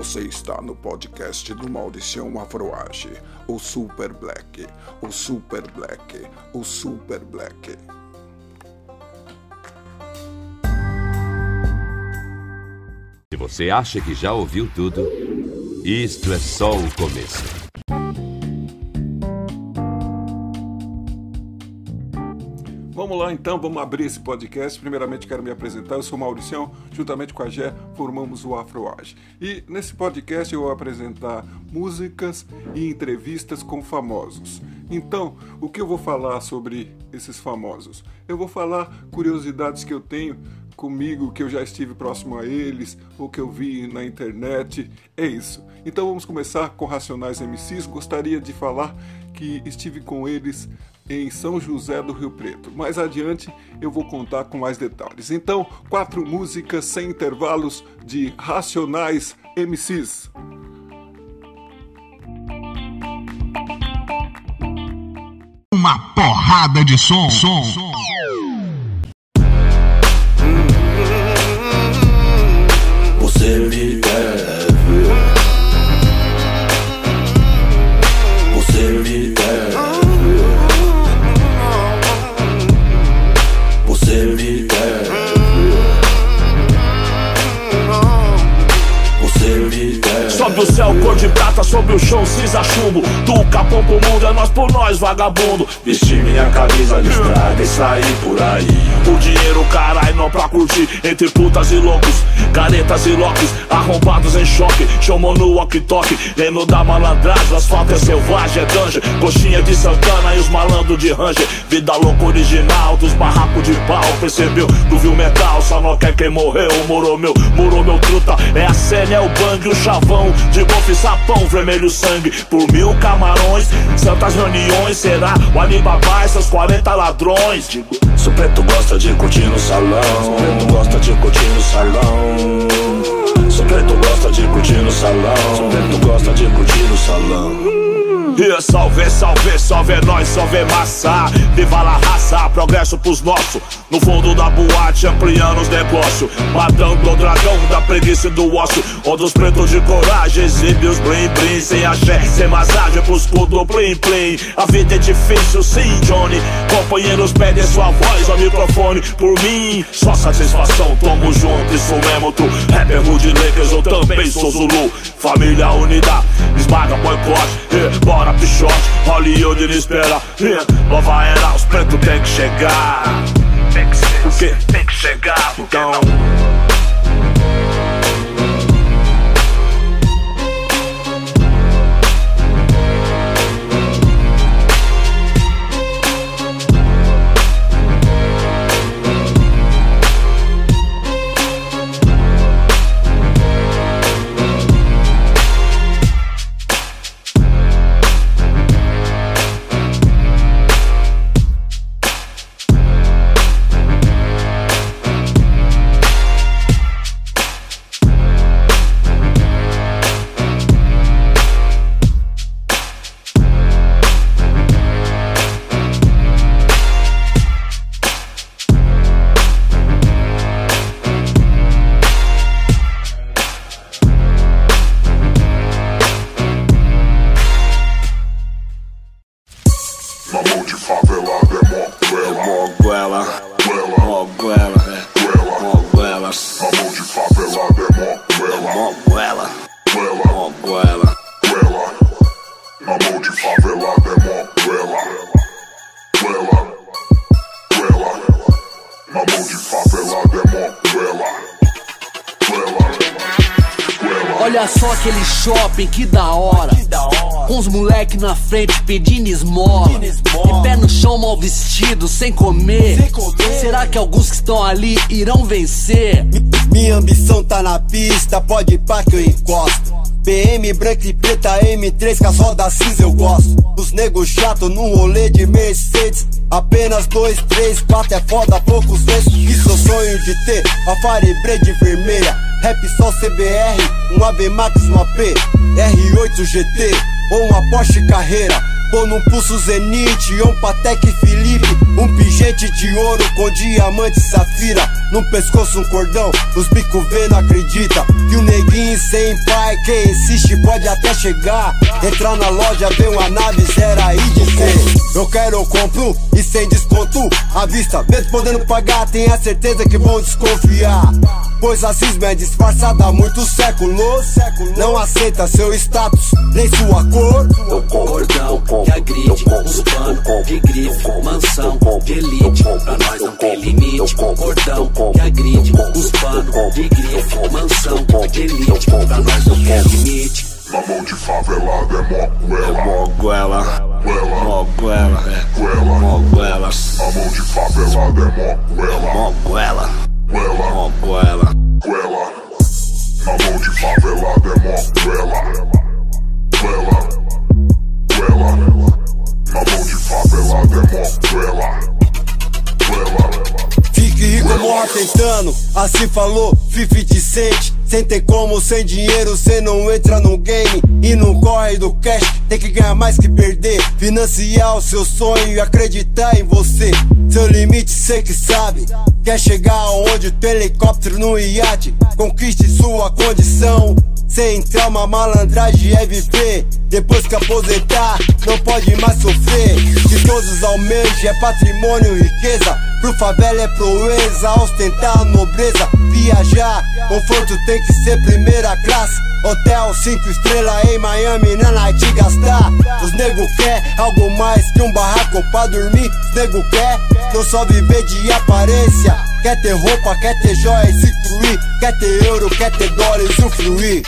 Você está no podcast do Mauricião Afroage, o Super Black, o Super Black, o Super Black. Se você acha que já ouviu tudo, isto é só o começo. Então, vamos abrir esse podcast. Primeiramente quero me apresentar, eu sou Mauricião, juntamente com a Gé formamos o Afroage. E nesse podcast eu vou apresentar músicas e entrevistas com famosos. Então, o que eu vou falar sobre esses famosos? Eu vou falar curiosidades que eu tenho comigo, que eu já estive próximo a eles, ou que eu vi na internet. É isso. Então vamos começar com Racionais MCs. Gostaria de falar que estive com eles em São José do Rio Preto. Mais adiante eu vou contar com mais detalhes. Então, quatro músicas sem intervalos de Racionais MCs. Uma porrada de som. som. som. Cor de prata, sobre o chão cinza chumbo. Do capão pro mundo é nós por nós, vagabundo. Vestir minha camisa listrada e sair por aí. O dinheiro, carai, não pra curtir. Entre putas e loucos, caretas e locks Arrombados em choque, chamou no walkie-talkie Reino da malandragem, asfalto é selvagem, é dungeon Coxinha de Santana e os malandros de Ranger. Vida louca original dos barracos de pau Percebeu, tu viu metal, só não quer quem morreu. Morou meu, morou meu truta. É a cena, é o bang, o chavão De golfe, sapão, vermelho sangue Por mil camarões, santas reuniões Será o Alibaba e seus 40 ladrões Digo, Se preto gosta de curtir no salão, se preto gosta de curtir no salão. Se preto gosta de curtir no salão, se preto gosta de curtir no salão. E salve, salve, salve é nós, salve é massa. Viva a raça, progresso pros nossos. No fundo da boate, ampliando os negócios. Matando o dragão da preguiça e do ócio. Onde os pretos de coragem exibe os blim blim Sem axé, sem massagem pros cudos plim plim A vida é difícil, sim, Johnny. Companheiros pedem sua voz ao microfone Por mim, só satisfação, tamo junto, isso mesmo tu. Rapper Rude Lakers, eu também sou Zulu. Família unida, esmaga boicote yeah, Bora pichote, Hollywood não espera Nova era, os pretos tem que chegar. Tem que ser, o quê? Tem que chegar, então Olha só aquele shopping, que da hora. Com os moleque na frente pedindo esmola. De pé no chão, mal vestido, sem comer. Será que alguns que estão ali irão vencer? Minha ambição tá na pista, pode ir pá que eu encosto. BM branca e preta, M3 com as rodas cinza eu gosto. Os negros chato num rolê de Mercedes. Apenas dois, três, quatro é foda, poucos vezes. Isso eu sonho de ter. A de vermelha. Rap só CBR, um Ave Max, um AP. R8 GT ou uma Porsche Carreira. Pô num pulso Zenith, um Patek Felipe Um pingente de ouro com diamante safira no pescoço um cordão. Os bico vê, não acredita. Que o neguinho sem pai, quem insiste pode até chegar. Entrar na loja, ver uma nave, zero aí dizer. Eu quero, eu compro e sem desconto. À vista, mesmo podendo pagar, tenha certeza que vão desconfiar. Pois a cisma é disfarçada há muitos séculos. Não aceita seu status, nem sua cor. Cordão que agride, uns pano de grife, mansão elite. Pra nós não tem limite. Cordão que agride, uns pano de grife, mansão de elite. Pra nós não tem limite. Mamão de favelado é moguela. Moguela, Goela, moguela, é. goela. moguela, Mamão de favelado é moguela. moguela, Goela, moguela. goela. Mamão de favelado é moguela. Goela, goela. Favelado é. Goela. Fique rico, morra tentando, assim falou 50 Cent Sem ter como, sem dinheiro, cê não entra no game. E não corre do cash, tem que ganhar mais que perder. Financiar o seu sonho e acreditar em você. Seu limite cê que sabe. Quer chegar aonde o helicóptero no iate? Conquiste sua condição sem trauma, malandragem é viver. Depois que aposentar, não pode mais sofrer. Que todos almejam é patrimônio, riqueza. Pro favela é proeza, ostentar nobreza. Viajar, conforto tem que ser primeira classe. Hotel 5 estrelas em Miami, na night gastar. Os nego quer algo mais que um barraco pra dormir. Os nego quer não só viver de aparência. Quer ter roupa, quer ter joias e fluir. Quer ter euro, quer ter dólar e usufruir.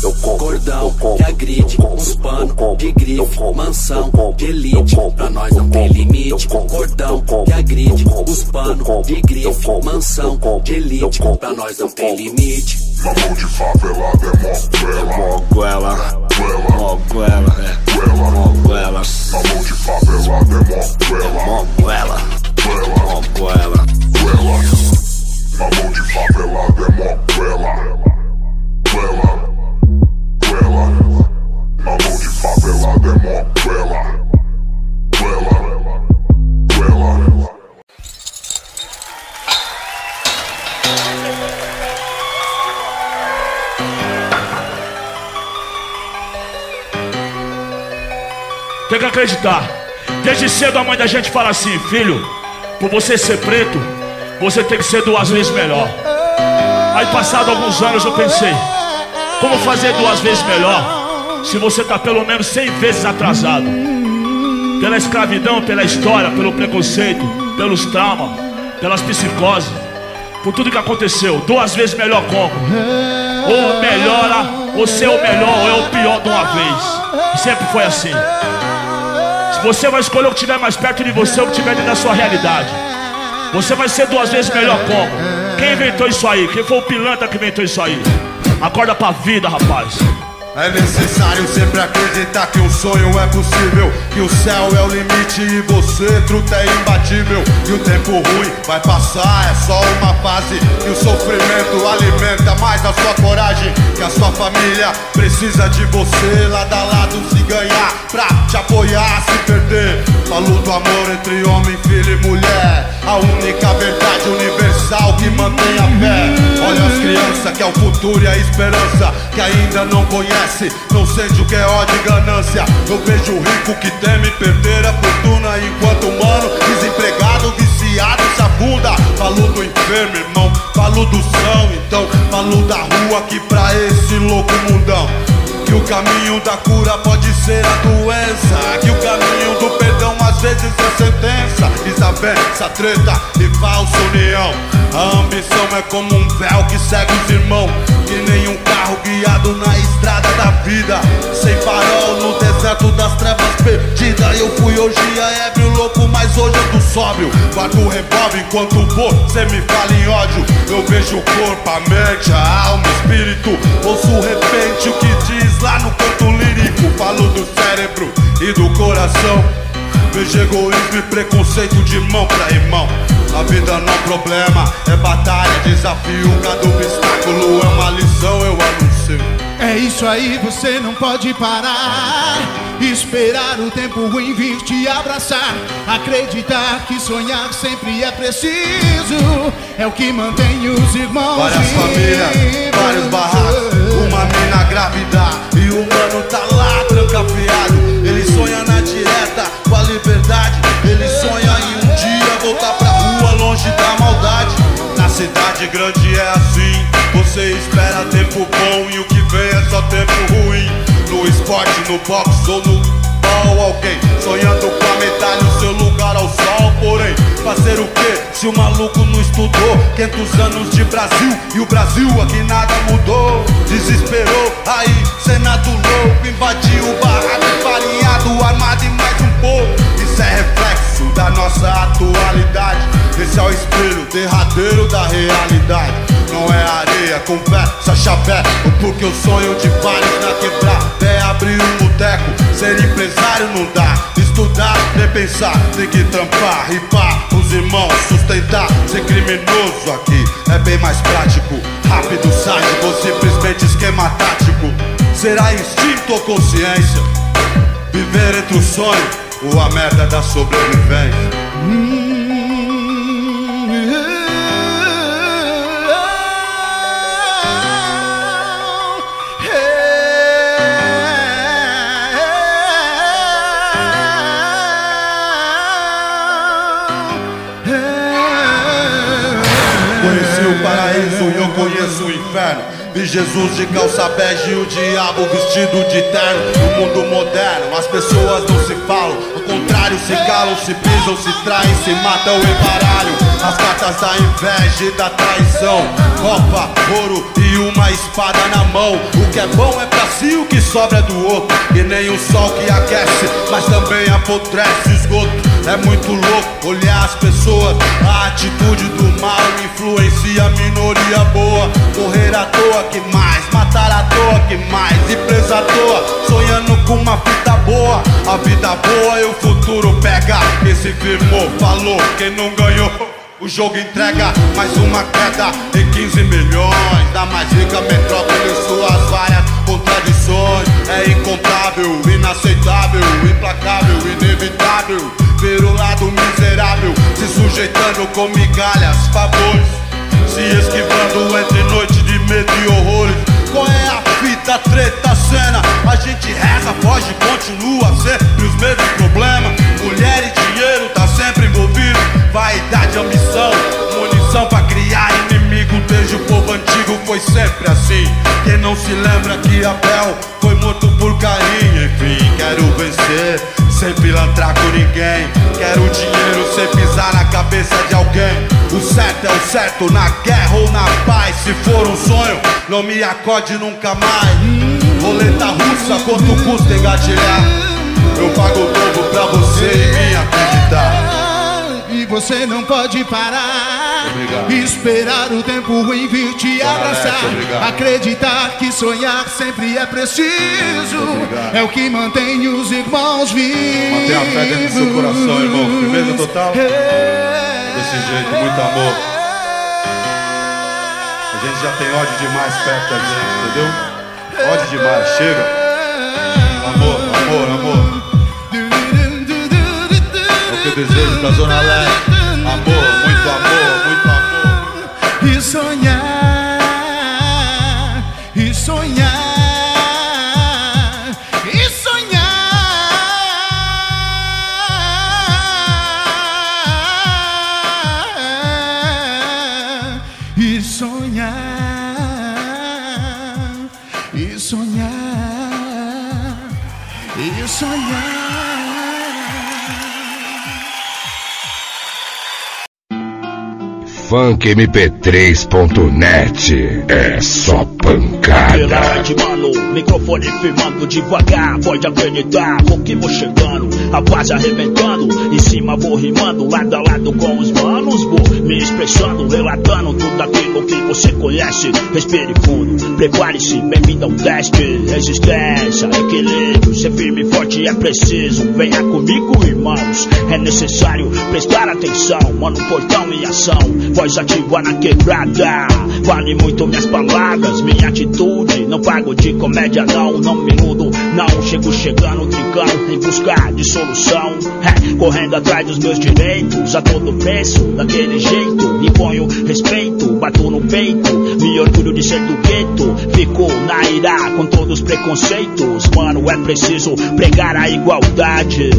Cordão que agride, uns pano de grife, mansão de elite. Pra nós não tem limite. Cordão que agride, uns pano de grife, mansão de elite. Pra nós não tem limite. Mamão de favelado é moguela. Moguela, moguela, é. Moguela, Mamão de favelado é moguela. moguela, moguela. Goela. Mamão de favelado é moguela. Goela, acreditar. Desde cedo a mãe da gente fala assim, filho, por você ser preto, você tem que ser duas vezes melhor. Aí passado alguns anos eu pensei, como fazer duas vezes melhor se você tá pelo menos cem vezes atrasado? Pela escravidão, pela história, pelo preconceito, pelos traumas, pelas psicoses, por tudo que aconteceu. Duas vezes melhor como? Ou melhora, ou ser o melhor, ou é o pior de uma vez. E sempre foi assim. Você vai escolher o que estiver mais perto de você, o que estiver dentro da sua realidade. Você vai ser duas vezes melhor como? Quem inventou isso aí? Quem foi o pilantra que inventou isso aí? Acorda pra vida, rapaz. É necessário sempre acreditar que um sonho é possível Que o céu é o limite e você, truta, é imbatível. E o tempo ruim vai passar, é só uma fase. Que o sofrimento alimenta mais a sua coragem Que a sua família precisa de você Lado a lado se ganhar, pra te apoiar, se perder. Falo do amor entre homem, filho e mulher A única verdade universal que mantém a fé. Olha as crianças que é o futuro e a esperança Que ainda não conhece, não sente o que é ódio e ganância. Eu vejo o rico que teme perder a fortuna Enquanto o mano desempregado, viciado, se afunda. Falo do enfermo, irmão, falo do são Então. Falo da rua que pra esse louco mundão que o caminho da cura pode ser a doença Que o caminho do perdão às vezes é sentença Desavença, treta e falsa união. A ambição é como um véu que segue os irmãos Que nem um carro guiado na estrada da vida. Sem farol no deserto das trevas perdida Eu fui hoje a ébrio louco, mas hoje eu tô sóbrio. Guardo o revólver enquanto você me fala em ódio. Eu vejo o corpo, a mente, a alma, o espírito. Ouço repente o que diz lá no canto lírico. Falo do cérebro e do coração Vejo egoísmo e preconceito de mão pra irmão A vida não é problema, é batalha, desafio Cada obstáculo é uma lição, eu anuncio É isso aí, você não pode parar. Esperar o tempo ruim vir te abraçar. Acreditar que sonhar sempre é preciso. É o que mantém os irmãos. Várias famílias, vários barracos. Uma mina grávida e o mano tá lá trancafiado. Ele sonha na com a liberdade. Ele sonha em um dia voltar pra rua longe da maldade. Na cidade grande é assim. Você espera tempo bom e o que vem é só tempo ruim. No esporte, no boxe ou no ball, alguém sonhando com a medalha, se o maluco não estudou? 500 anos de Brasil e o Brasil aqui nada mudou. Desesperou, aí Senado louco invadiu o barraco, farinhado, armado e mais um pouco. Isso é reflexo da nossa atualidade. Esse é o espelho derradeiro da realidade. Não é areia, conversa, chapé. Porque o sonho de vários na quebrada é abrir um boteco. Ser empresário não dá. Estudar, repensar, tem que trampar, ripar. Os irmãos, sustentar. Ser criminoso aqui é bem mais prático. Rápido, sádico ou simplesmente esquema tático. Será instinto ou consciência? Viver entre o sonho ou a merda da sobrevivência? Inferno. Vi Jesus de calça bege e o diabo vestido de terno. No mundo moderno, as pessoas não se falam. Ao contrário, se calam, se pisam, se traem, se matam em baralho. As cartas da inveja e da traição. Copa, ouro e uma espada na mão. O que é bom é pra si, o que sobra é do outro. E nem o sol que aquece, mas também apodrece esgoto. É muito louco olhar as pessoas. A atitude do mal influencia a minoria boa. Correr à toa que mais, matar à toa que mais. E à toa, sonhando com uma fita boa. A vida boa e o futuro pega. Quem se firmou, falou, quem não ganhou. O jogo entrega mais uma queda sujeitando com migalhas, favores. Se esquivando entre noite de medo e horrores. Qual é a fita, treta, cena? A gente reza, foge, continua sempre os mesmos problemas. Mulher e dinheiro tá sempre envolvido. Vaidade, ambição, munição pra criar inimigo. Desde o povo antigo foi sempre assim. Quem não se lembra que Abel foi morto por carinho? Enfim, quero vencer, sem pilantrar com ninguém. Quero dinheiro sem pisar na cabeça de alguém. O certo é o certo, na guerra ou na paz. Se for um sonho, não me acode nunca mais. Roleta russa, quanto custa engatilhar? Eu pago o dobro pra você e me acreditar. Você não pode parar. Obrigado. Esperar o tempo ruim vir te Dona abraçar. Obrigado. Acreditar que sonhar sempre é preciso. É o que mantém os irmãos vivos. Mantenha a fé dentro do seu coração, irmão. Firmeza total. Desse jeito, muito amor. A gente já tem ódio demais perto da gente, entendeu? Ódio demais, chega. Amor, amor, amor. O que eu desejo pra Zona Leste. Amor, muito amor, muito amor. E sonhar, e sonhar, e sonhar, e sonhar, e sonhar, e sonhar. funkmp3.net é só pancada. Microfone firmando devagar, pode acreditar, vou a base arrebentando, em cima vou rimando, lado a lado com os manos, vou me expressando, relatando tudo aquilo que você conhece. Respire fundo, prepare-se, bem-vindo ao teste. Resistência, equilíbrio, ser firme e forte é preciso. Venha comigo, irmãos, é necessário prestar atenção. Mano, portão em ação, voz ativa na quebrada. Vale muito minhas palavras, minha atitude. Não pago de comédia, não, não me iludo, não. Chego chegando, trincando, em busca de solução. É, correndo atrás dos meus direitos, a todo preço, daquele jeito. Imponho respeito, bato no peito, me orgulho de ser do gueto. Fico na ira com todos os preconceitos. Mano, é preciso pregar a igualdade.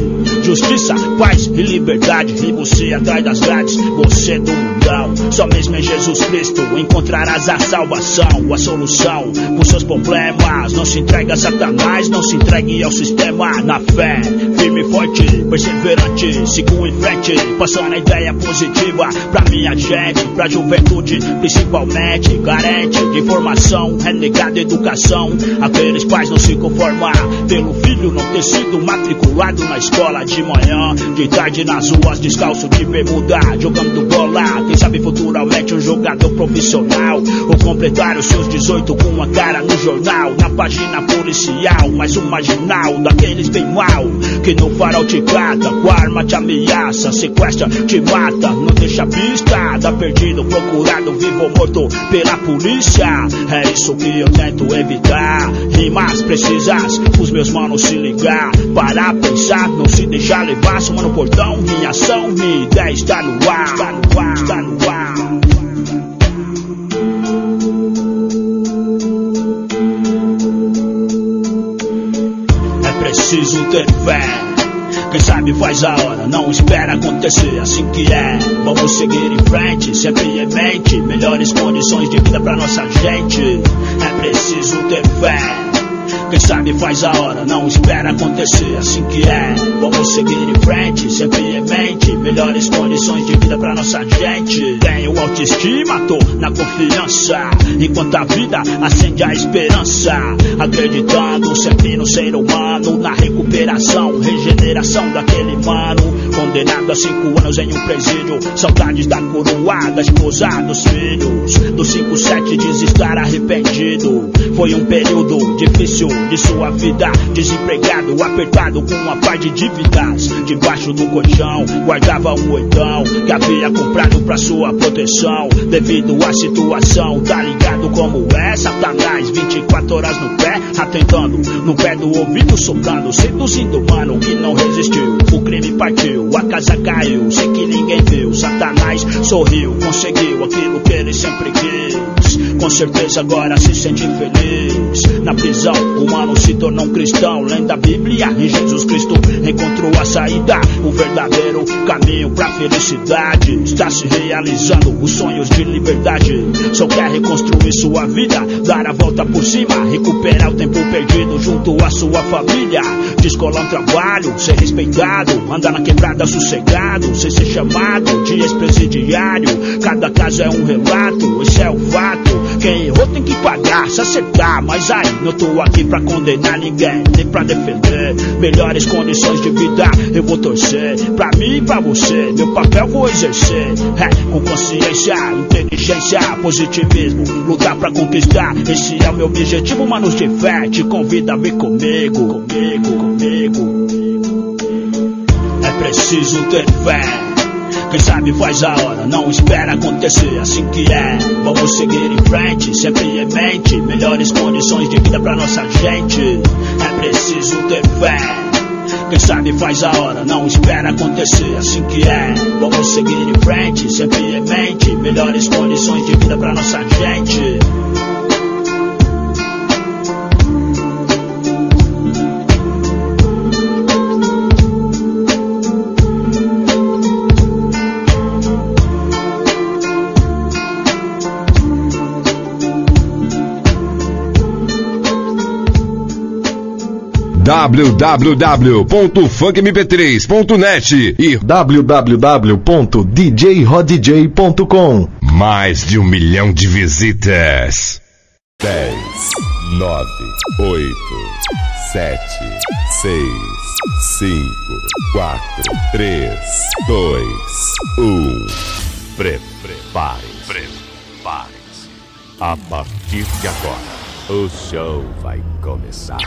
Justiça, paz e liberdade. E você atrás das grades, você do mundão. Só mesmo em Jesus Cristo encontrarás a salvação, a solução com seus problemas. Não se entregue a Satanás, não se entregue ao sistema. Na fé, firme forte, perseverante, sigo em frente, passando a ideia positiva pra minha gente, pra juventude, principalmente. Carente de informação, renegado educação. Aqueles pais não se conformar pelo filho não ter sido matriculado na escola de manhã, de tarde nas ruas, descalço de bermuda, jogando bola. Quem sabe futuramente um jogador profissional, ou completar os seus 18 com uma cara no jornal, na página policial, mais um marginal daqueles bem mal, que no farol te cata, com arma te ameaça, sequestra, te mata, não deixa pista, perdido, procurado, vivo ou morto pela polícia. É isso que eu tento evitar, rimas precisas, os meus manos se ligar, parar, pensar, não se deixar levar, soma no portão, minha ação, minha ideia está no ar, está no ar, está no ar. É preciso ter fé. Quem sabe faz a hora, não espera acontecer assim que é. Vamos seguir em frente, sempre em mente. Melhores condições de vida pra nossa gente. É preciso. Quem sabe faz a hora, não espera acontecer assim que é. Vamos seguir em frente, sempre em mente. Melhores condições de vida pra nossa gente. Tenho autoestima, tô na confiança. Enquanto a vida acende a esperança. Acreditando sempre no ser humano, na recuperação, regeneração daquele mano. Condenado a cinco anos em um presídio. Saudades da coroa, da esposa, dos filhos. Do 5-7 diz estar arrependido. Foi um período difícil de sua vida. Desempregado, apertado com uma par de dívidas. Debaixo do colchão, guardava um oitão que havia comprado pra sua proteção. Devido à situação, tá ligado como é? Satanás, 24 horas no pé, atentando. No pé do ouvido, soprando, seduzindo, mano, que não resistiu. O crime partiu, a casa caiu, sem que ninguém viu. Satanás sorriu, conseguiu aquilo que ele sempre quis. Com certeza agora se sente feliz. Na prisão, o humano se tornou um cristão. Lendo da Bíblia, em Jesus Cristo encontrou a saída. O verdadeiro caminho pra felicidade. Está se realizando os sonhos de liberdade. Só quer reconstruir sua vida, dar a volta por cima, recuperar o tempo perdido junto à sua família. Descolar um trabalho, ser respeitado, andar na quebrada sossegado, sem ser chamado de ex-presidiário. Cada caso é um relato, esse é o fato. Quem errou tem que pagar, se acertar. Mas aí, não tô aqui pra condenar ninguém, nem pra defender. Melhores condições de vida eu vou torcer. Pra mim e pra você, meu papel vou exercer. É, com consciência, inteligência, positivismo. Lutar pra conquistar, esse é o meu objetivo, manos de fé. Te convido a vir comigo, comigo, comigo. É preciso ter fé. Quem sabe faz a hora, não espera acontecer assim que é. Vamos seguir em frente, sempre em mente. Melhores condições de vida pra nossa gente. É preciso ter fé. Quem sabe faz a hora, não espera acontecer assim que é. Vamos seguir em frente, sempre em mente. Melhores condições de vida pra nossa gente. www.funkmp3.net e www.djrodj.com Mais de um milhão de visitas. 10, 9, 8, 7, 6, 5, 4, 3, 2, 1. Prepare-se. Prepare-se. A partir de agora, o show vai começar.